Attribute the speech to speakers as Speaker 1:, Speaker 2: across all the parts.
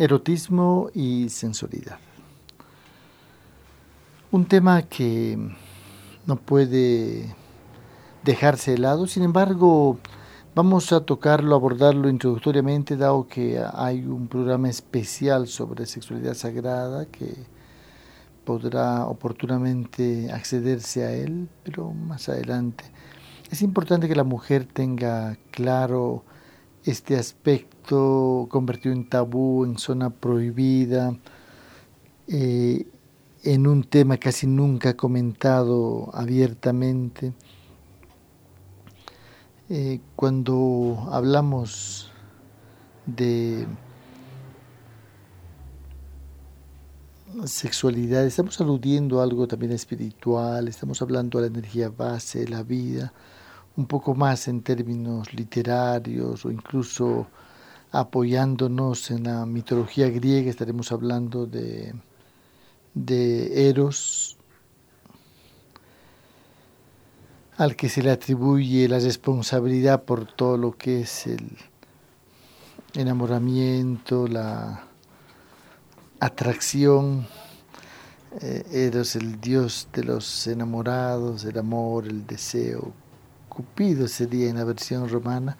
Speaker 1: Erotismo y sensualidad. Un tema que no puede dejarse de lado, sin embargo, vamos a tocarlo, abordarlo introductoriamente, dado que hay un programa especial sobre sexualidad sagrada que podrá oportunamente accederse a él, pero más adelante. Es importante que la mujer tenga claro este aspecto convertido en tabú, en zona prohibida, eh, en un tema casi nunca comentado abiertamente. Eh, cuando hablamos de sexualidad, estamos aludiendo a algo también espiritual, estamos hablando de la energía base la vida, un poco más en términos literarios o incluso apoyándonos en la mitología griega, estaremos hablando de, de Eros, al que se le atribuye la responsabilidad por todo lo que es el enamoramiento, la atracción. Eh, Eros, el dios de los enamorados, el amor, el deseo, Cupido sería en la versión romana,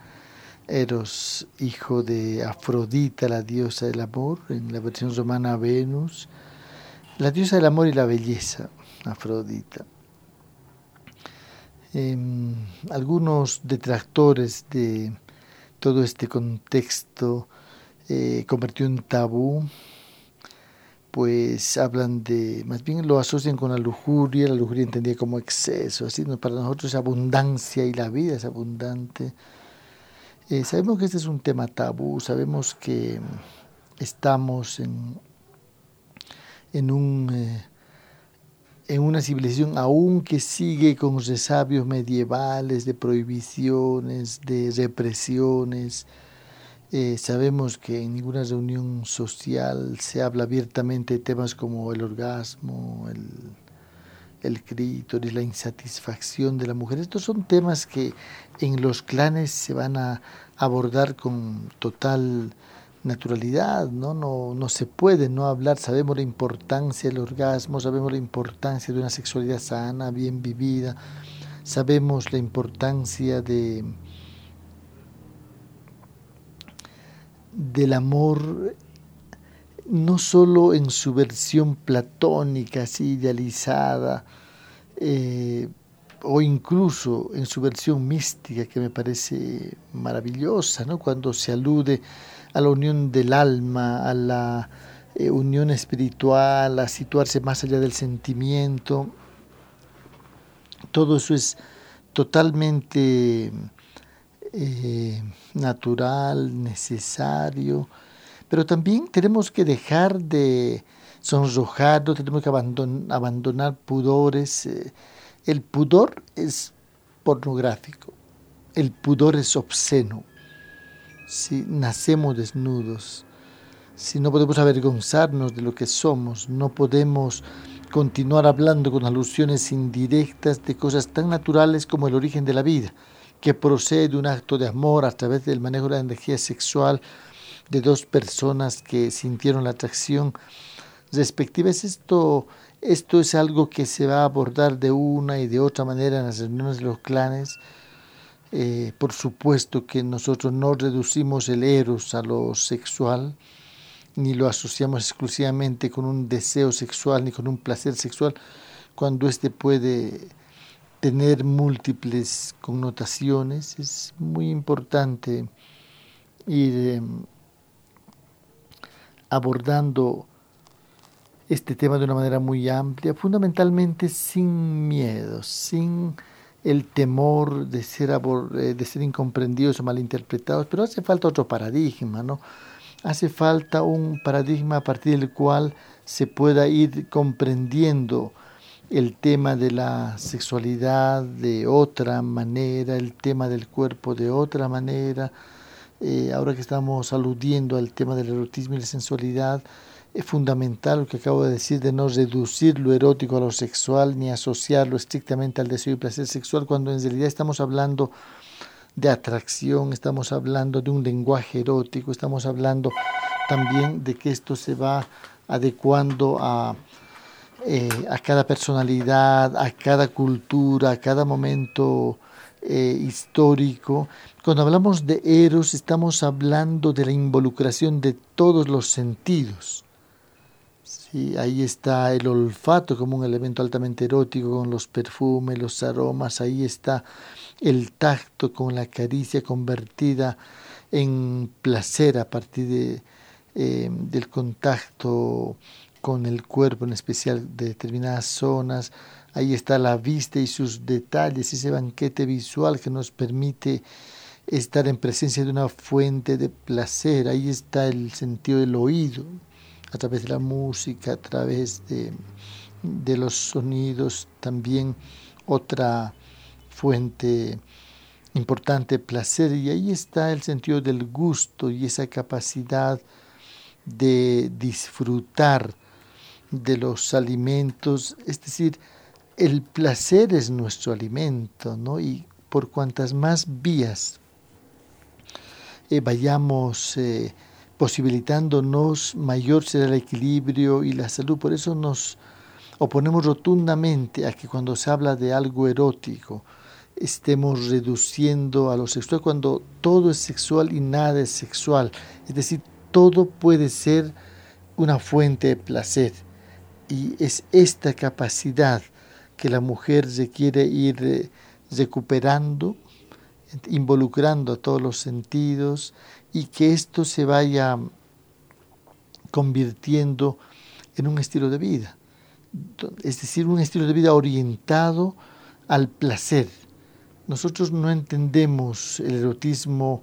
Speaker 1: Eros, hijo de Afrodita, la diosa del amor, en la versión romana Venus, la diosa del amor y la belleza, Afrodita. Em, algunos detractores de todo este contexto eh, convirtió en tabú pues hablan de, más bien lo asocian con la lujuria, la lujuria entendida como exceso, así para nosotros es abundancia y la vida es abundante. Eh, sabemos que este es un tema tabú, sabemos que estamos en, en, un, eh, en una civilización aún que sigue con resabios medievales de prohibiciones, de represiones, eh, sabemos que en ninguna reunión social se habla abiertamente de temas como el orgasmo, el, el clítoris, la insatisfacción de la mujer. Estos son temas que en los clanes se van a abordar con total naturalidad, ¿no? No, no se puede no hablar, sabemos la importancia del orgasmo, sabemos la importancia de una sexualidad sana, bien vivida, sabemos la importancia de del amor no solo en su versión platónica, así idealizada, eh, o incluso en su versión mística, que me parece maravillosa, ¿no? cuando se alude a la unión del alma, a la eh, unión espiritual, a situarse más allá del sentimiento. Todo eso es totalmente eh, natural, necesario, pero también tenemos que dejar de sonrojarnos, tenemos que abandonar pudores. Eh, el pudor es pornográfico, el pudor es obsceno. Si nacemos desnudos, si no podemos avergonzarnos de lo que somos, no podemos continuar hablando con alusiones indirectas de cosas tan naturales como el origen de la vida que procede de un acto de amor a través del manejo de la energía sexual de dos personas que sintieron la atracción respectiva. esto, esto es algo que se va a abordar de una y de otra manera en las reuniones de los clanes. Eh, por supuesto que nosotros no reducimos el eros a lo sexual, ni lo asociamos exclusivamente con un deseo sexual, ni con un placer sexual, cuando éste puede tener múltiples connotaciones. Es muy importante ir em, abordando este tema de una manera muy amplia, fundamentalmente sin miedo, sin el temor de ser, eh, de ser incomprendidos o malinterpretados, pero hace falta otro paradigma, ¿no? Hace falta un paradigma a partir del cual se pueda ir comprendiendo el tema de la sexualidad de otra manera, el tema del cuerpo de otra manera. Eh, ahora que estamos aludiendo al tema del erotismo y la sensualidad, es fundamental lo que acabo de decir de no reducir lo erótico a lo sexual ni asociarlo estrictamente al deseo y placer sexual, cuando en realidad estamos hablando de atracción, estamos hablando de un lenguaje erótico, estamos hablando también de que esto se va adecuando a, eh, a cada personalidad, a cada cultura, a cada momento eh, histórico. Cuando hablamos de eros estamos hablando de la involucración de todos los sentidos. Sí, ahí está el olfato como un elemento altamente erótico con los perfumes, los aromas, ahí está el tacto con la caricia convertida en placer a partir de, eh, del contacto con el cuerpo, en especial de determinadas zonas. Ahí está la vista y sus detalles, ese banquete visual que nos permite estar en presencia de una fuente de placer. Ahí está el sentido del oído, a través de la música, a través de, de los sonidos, también otra fuente importante de placer. Y ahí está el sentido del gusto y esa capacidad de disfrutar de los alimentos, es decir, el placer es nuestro alimento, ¿no? Y por cuantas más vías eh, vayamos eh, posibilitándonos, mayor será el equilibrio y la salud. Por eso nos oponemos rotundamente a que cuando se habla de algo erótico, estemos reduciendo a lo sexual cuando todo es sexual y nada es sexual. Es decir, todo puede ser una fuente de placer. Y es esta capacidad que la mujer se quiere ir eh, recuperando, involucrando a todos los sentidos y que esto se vaya convirtiendo en un estilo de vida. Es decir, un estilo de vida orientado al placer. Nosotros no entendemos el erotismo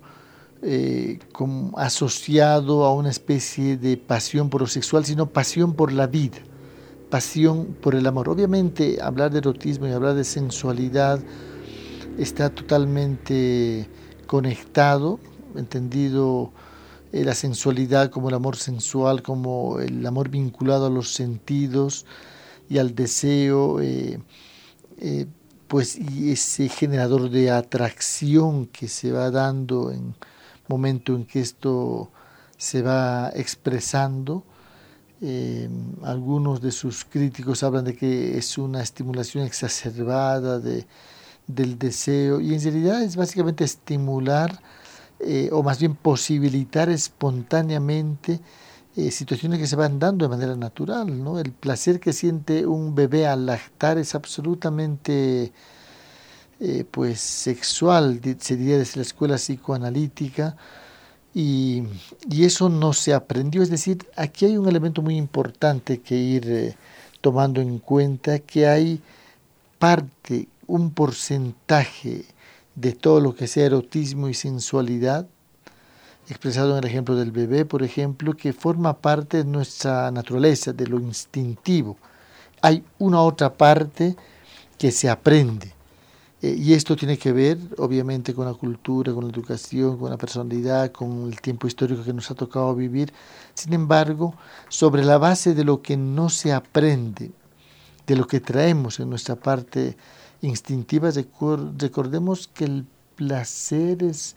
Speaker 1: eh, asociado a una especie de pasión por lo sexual, sino pasión por la vida, pasión por el amor. Obviamente hablar de erotismo y hablar de sensualidad está totalmente conectado, entendido eh, la sensualidad como el amor sensual, como el amor vinculado a los sentidos y al deseo, eh, pues y ese generador de atracción que se va dando en momento en que esto se va expresando. Eh, algunos de sus críticos hablan de que es una estimulación exacerbada de, del deseo y en realidad es básicamente estimular eh, o más bien posibilitar espontáneamente eh, situaciones que se van dando de manera natural. ¿no? El placer que siente un bebé al lactar es absolutamente pues sexual, sería desde la escuela psicoanalítica, y, eso no se aprendió. Es decir, aquí hay un elemento muy importante que ir eh, tomando en cuenta, que hay parte, un porcentaje de todo lo que sea erotismo y sensualidad, expresado en el ejemplo del bebé, por ejemplo, que forma parte de nuestra naturaleza, de lo instintivo. Hay una otra parte que se aprende eh, y esto tiene que ver, obviamente, con la cultura, con la educación, con la personalidad, con el tiempo histórico que nos ha tocado vivir. Sin embargo, sobre la base de lo que no se aprende, de lo que traemos en nuestra parte instintiva, recordemos que el placer es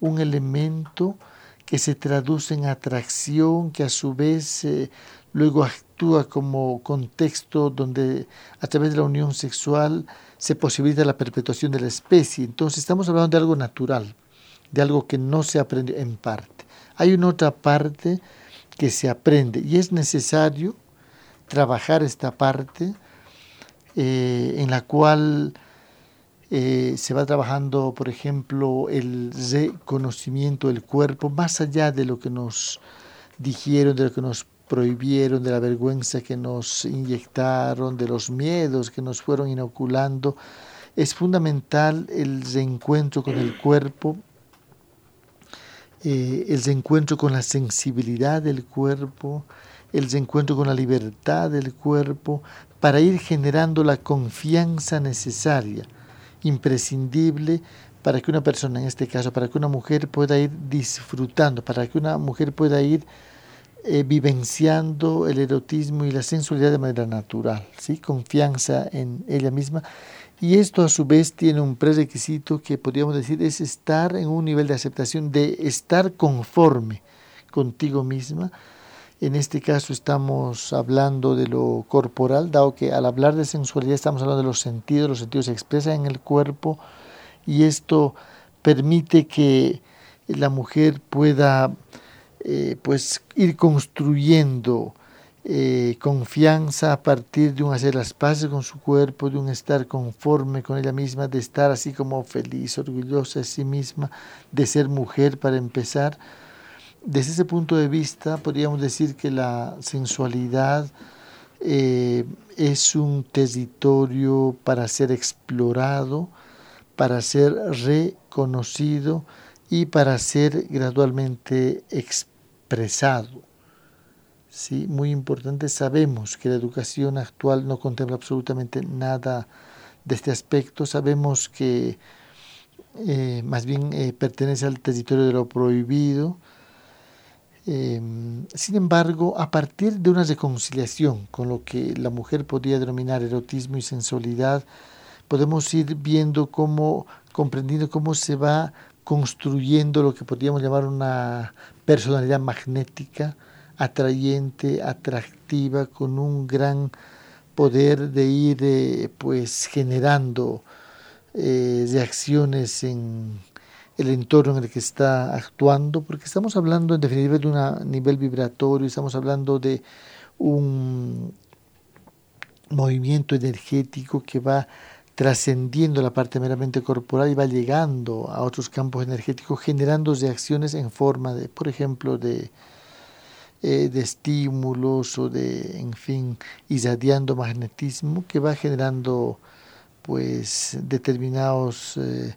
Speaker 1: un elemento que se traduce en atracción, que a su vez eh, luego actúa como contexto donde a través de la unión sexual se posibilita la perpetuación de la especie. Entonces estamos hablando de algo natural, de algo que no se aprende en parte. Hay una otra parte que se aprende y es necesario trabajar esta parte eh, en la cual eh, se va trabajando, por ejemplo, el reconocimiento del cuerpo, más allá de lo que nos dijeron, de lo que nos prohibieron, de la vergüenza que nos inyectaron, de los miedos que nos fueron inoculando. Es fundamental el reencuentro con el cuerpo, eh, el reencuentro con la sensibilidad del cuerpo, el reencuentro con la libertad del cuerpo, para ir generando la confianza necesaria, imprescindible para que una persona, en este caso, para que una mujer pueda ir disfrutando, para que una mujer pueda ir eh, vivenciando el erotismo y la sensualidad de manera natural, ¿sí? confianza en ella misma. Y esto a su vez tiene un prerequisito que podríamos decir es estar en un nivel de aceptación, de estar conforme contigo misma. En este caso estamos hablando de lo corporal, dado que al hablar de sensualidad estamos hablando de los sentidos, los sentidos se expresan en el cuerpo y esto permite que la mujer pueda eh, pues ir construyendo eh, confianza a partir de un hacer las paces con su cuerpo, de un estar conforme con ella misma, de estar así como feliz, orgullosa de sí misma, de ser mujer para empezar. Desde ese punto de vista, podríamos decir que la sensualidad eh, es un territorio para ser explorado, para ser reconocido y para ser gradualmente expresado. ¿sí? Muy importante, sabemos que la educación actual no contempla absolutamente nada de este aspecto, sabemos que eh, más bien eh, pertenece al territorio de lo prohibido. Em, sin embargo, a partir de una reconciliación con lo que la mujer podía denominar erotismo y sensualidad, podemos ir viendo cómo, comprendiendo cómo se va construyendo lo que podríamos llamar una personalidad magnética, atrayente, atractiva, con un gran poder de ir eh, pues generando eh, reacciones en el entorno en el que está actuando, porque estamos hablando en definitiva de un nivel vibratorio, estamos hablando de un movimiento energético que va trascendiendo la parte meramente corporal y va llegando a otros campos energéticos, generando reacciones en forma de, por ejemplo, de, eh, de estímulos o de, en fin, irradiando magnetismo que va generando pues determinados eh,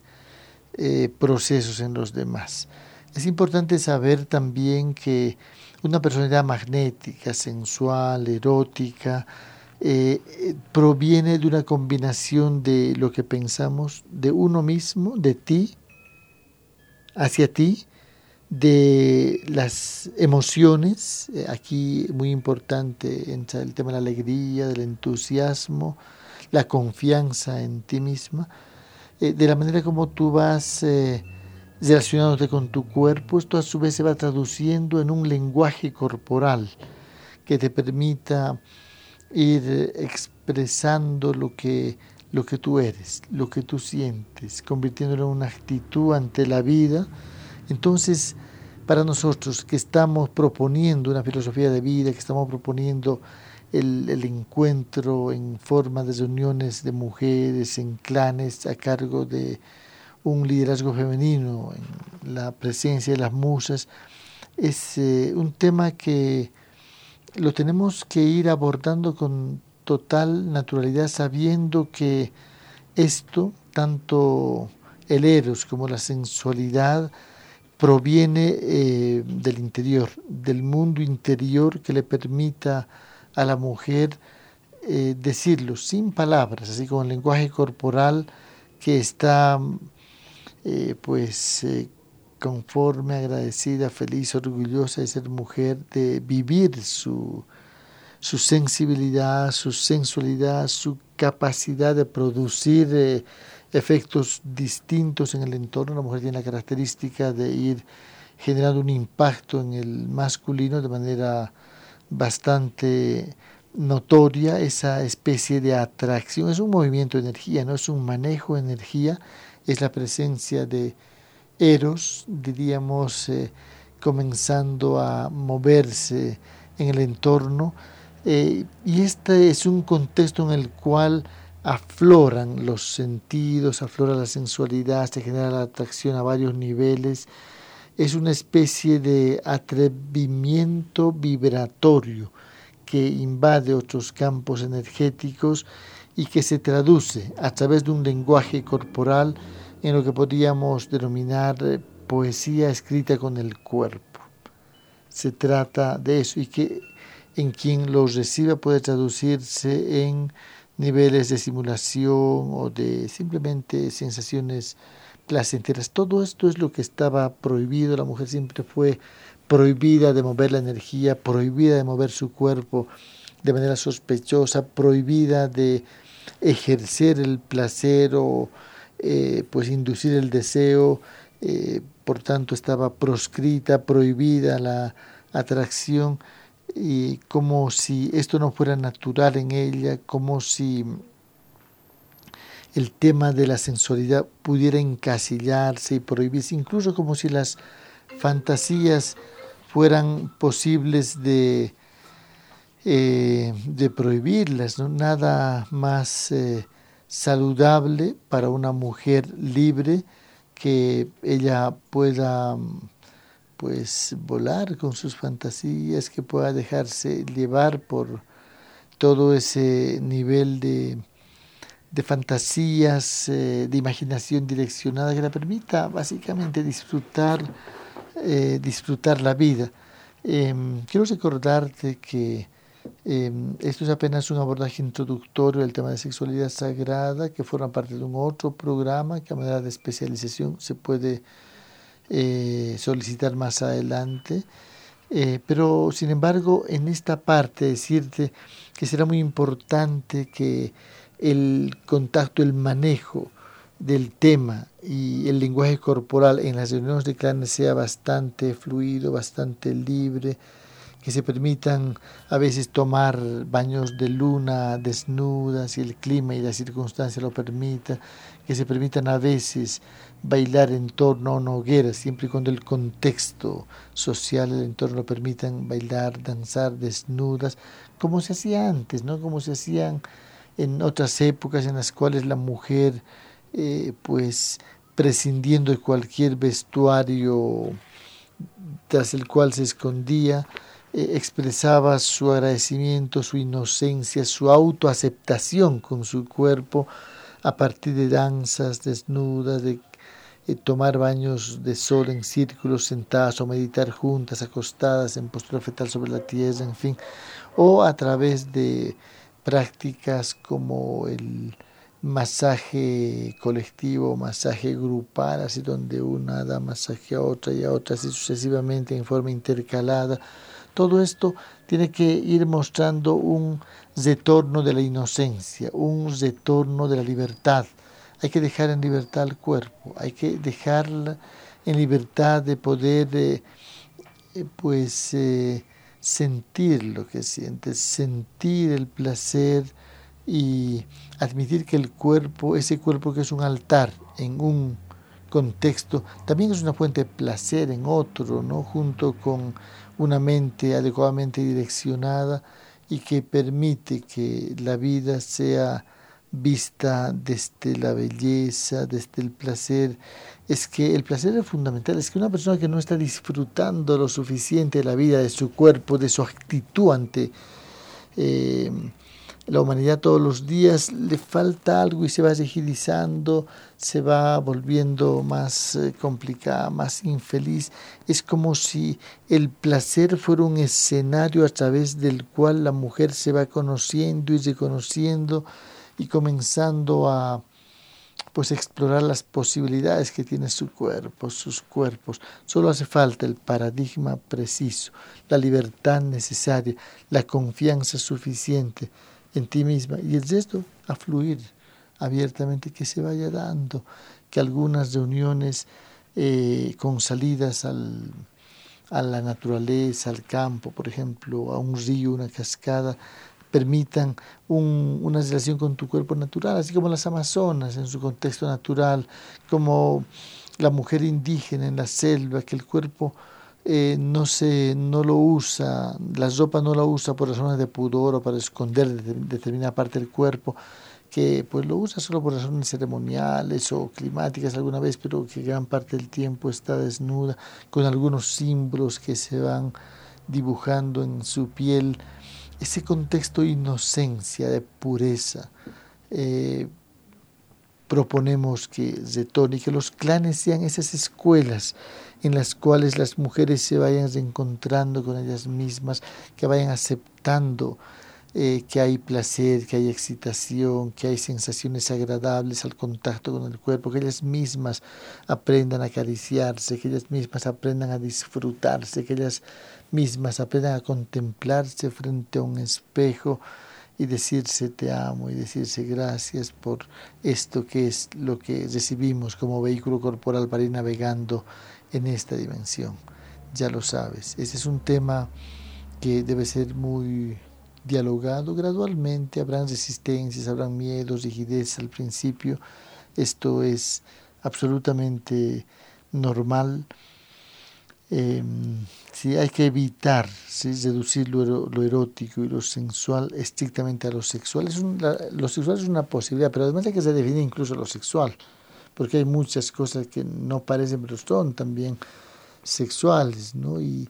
Speaker 1: eh, procesos en los demás. Es importante saber también que una personalidad magnética, sensual, erótica, proviene de una combinación de lo que pensamos de uno mismo, de ti, hacia ti, de las emociones, eh, aquí muy importante entra el tema de la alegría, del entusiasmo, la confianza en ti misma, eh, de la manera como tú vas eh, relacionándote con tu cuerpo, esto a su vez se va traduciendo en un lenguaje corporal que te permita ir expresando lo que, lo que tú eres, lo que tú sientes, convirtiéndolo en una actitud ante la vida, entonces, para nosotros que estamos proponiendo una filosofía de vida, que estamos proponiendo el, encuentro en forma de reuniones de mujeres, en clanes, a cargo de un liderazgo femenino, en la presencia de las musas, es eh, un tema que lo tenemos que ir abordando con total naturalidad, sabiendo que esto, tanto el eros como la sensualidad, proviene eh, del interior, del mundo interior que le permita a la mujer eh, decirlo sin palabras, así como el lenguaje corporal que está eh, pues conforme, agradecida, feliz, orgullosa de ser mujer, de vivir su, su sensibilidad, su sensualidad, su capacidad de producir efectos distintos en el entorno. La mujer tiene la característica de ir generando un impacto en el masculino de manera bastante notoria, esa especie de atracción. Es un movimiento de energía, no es un manejo de energía, es la presencia de Eros, diríamos, eh, comenzando a moverse en el entorno. Eh, y este es un contexto en el cual afloran los sentidos, aflora la sensualidad, se genera la atracción a varios niveles. Es una especie de atrevimiento vibratorio que invade otros campos energéticos y que se traduce a través de un lenguaje corporal en lo que podríamos denominar eh, poesía escrita con el cuerpo. Se trata de eso y que en quien lo reciba puede traducirse en niveles de simulación o de simplemente sensaciones placenteras. Todo esto es lo que estaba prohibido. La mujer siempre fue prohibida de mover la energía, prohibida de mover su cuerpo de manera sospechosa, prohibida de ejercer el placer o eh, pues inducir el deseo eh, por tanto estaba proscrita, prohibida la atracción, y como si esto no fuera natural en ella, como si el tema de la sensualidad pudiera encasillarse y prohibirse, incluso como si las fantasías fueran posibles de, eh, de prohibirlas, nada más saludable para una mujer libre que ella pueda pues volar con sus fantasías, que pueda dejarse llevar por todo ese nivel de, de fantasías, eh, de imaginación direccionada que la permita básicamente disfrutar, eh, disfrutar la vida. Em, quiero recordarte que em, esto es apenas un abordaje introductorio del tema de sexualidad sagrada que forma parte de un otro programa que a manera de especialización se puede eh, solicitar más adelante. Eh, pero sin embargo, en esta parte decirte que será muy importante que el contacto, el manejo del tema y el lenguaje corporal en las reuniones de clanes sea bastante fluido, bastante libre, que se permitan a veces tomar baños de luna desnudas si el clima y la circunstancia lo permitan, que se permitan a veces bailar en torno a una hoguera, siempre y cuando el contexto social, el entorno lo permitan bailar, danzar desnudas, como se hacía antes, ¿no? como se hacían en otras épocas en las cuales la mujer, eh, pues prescindiendo de cualquier vestuario tras el cual se escondía, eh, expresaba su agradecimiento, su inocencia, su autoaceptación con su cuerpo a partir de danzas desnudas, de eh, tomar baños de sol en círculos sentadas o meditar juntas, acostadas en postura fetal sobre la tierra, en fin, o a través de prácticas como el masaje colectivo, masaje grupal, así donde una da masaje a otra y a otra, así sucesivamente en forma intercalada, todo esto tiene que ir mostrando un retorno de la inocencia, un retorno de la libertad. Hay que dejar en libertad el cuerpo, hay que dejarla en libertad de poder eh, eh, pues eh, sentir lo que sientes, sentir el placer y admitir que el cuerpo, ese cuerpo que es un altar en un contexto, también es una fuente de placer en otro, ¿no? junto con una mente adecuadamente direccionada y que permite que la vida sea vista desde la belleza, desde el placer. Es que el placer es fundamental, es que una persona que no está disfrutando lo suficiente de la vida, de su cuerpo, de su actitud ante eh, la humanidad todos los días le falta algo y se va rigidizando, se va volviendo más eh, complicada, más infeliz. Es como si el placer fuera un escenario a través del cual la mujer se va conociendo y reconociendo y comenzando a pues explorar las posibilidades que tiene su cuerpo, sus cuerpos. Solo hace falta el paradigma preciso, la libertad necesaria, la confianza suficiente en ti misma. Y el resto a fluir abiertamente, que se vaya dando, que algunas reuniones eh, con salidas al, a la naturaleza, al campo, por ejemplo, a un río, una cascada, permitan un, una relación con tu cuerpo natural, así como las amazonas en su contexto natural, como la mujer indígena en la selva, que el cuerpo eh, no, se, no lo usa, la ropa no la usa por razones de pudor o para esconder determinada parte del cuerpo, que pues lo usa solo por razones ceremoniales o climáticas alguna vez, pero que gran parte del tiempo está desnuda, con algunos símbolos que se van dibujando en su piel, ese contexto de inocencia, de pureza. Eh, proponemos que retone y que los clanes sean esas escuelas en las cuales las mujeres se vayan reencontrando con ellas mismas, que vayan aceptando eh, que hay placer, que hay excitación, que hay sensaciones agradables al contacto con el cuerpo, que ellas mismas aprendan a acariciarse, que ellas mismas aprendan a disfrutarse, que ellas mismas aprendan a contemplarse frente a un espejo y decirse te amo y decirse gracias por esto que es lo que recibimos como vehículo corporal para ir navegando en esta dimensión. Ya lo sabes, ese es un tema que debe ser muy dialogado gradualmente, habrán resistencias, habrán miedos, rigidez al principio, esto es absolutamente normal. Eh, sí, hay que evitar reducir lo, erótico y lo sensual estrictamente a lo sexual. Es lo sexual es una posibilidad, pero además hay que se definir incluso lo sexual, porque hay muchas cosas que no parecen, pero son también sexuales, ¿no? Y,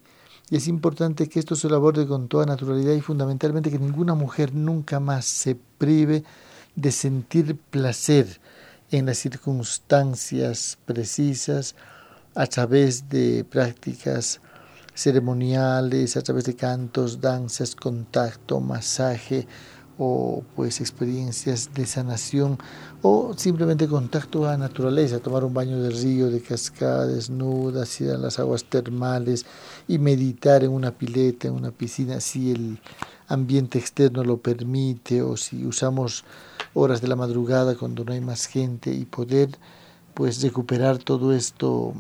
Speaker 1: y es importante que esto se aborde con toda naturalidad y fundamentalmente que ninguna mujer nunca más se prive de sentir placer en las circunstancias precisas a través de prácticas ceremoniales, a través de cantos, danzas, contacto, masaje o pues experiencias de sanación o simplemente contacto a la naturaleza, tomar un baño de río, de cascada, desnudas, ir a las aguas termales y meditar en una pileta, en una piscina, si el ambiente externo lo permite o si usamos horas de la madrugada cuando no hay más gente y poder pues recuperar todo esto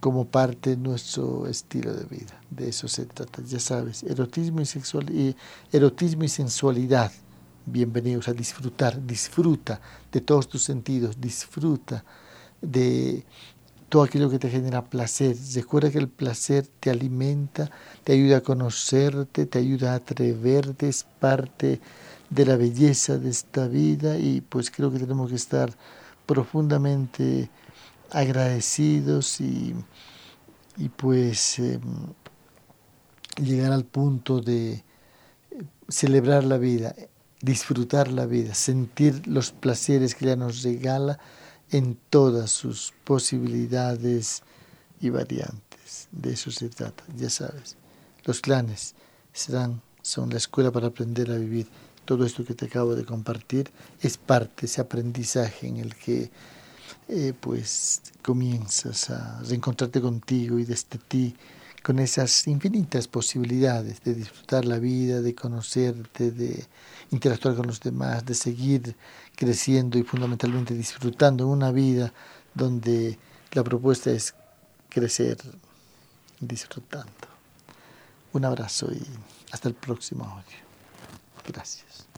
Speaker 1: como parte de nuestro estilo de vida. De eso se trata, ya sabes, erotismo y sexual y erotismo y sensualidad. Bienvenidos a disfrutar, disfruta de todos tus sentidos, disfruta de todo aquello que te genera placer. Recuerda que el placer te alimenta, te ayuda a conocerte, te ayuda a atreverte, es parte de la belleza de esta vida y pues creo que tenemos que estar profundamente agradecidos y, y pues em, llegar al punto de eh, celebrar la vida, disfrutar la vida, sentir los placeres que ella nos regala en todas sus posibilidades y variantes. De eso se trata, ya sabes. Los clanes serán, son la escuela para aprender a vivir todo esto que te acabo de compartir es parte ese aprendizaje en el que eh, pues comienzas a reencontrarte contigo y desde ti con esas infinitas posibilidades de disfrutar la vida, de conocerte, de interactuar con los demás, de seguir creciendo y fundamentalmente disfrutando una vida donde la propuesta es crecer disfrutando. Un abrazo y hasta el próximo audio. Gracias.